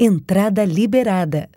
Entrada liberada.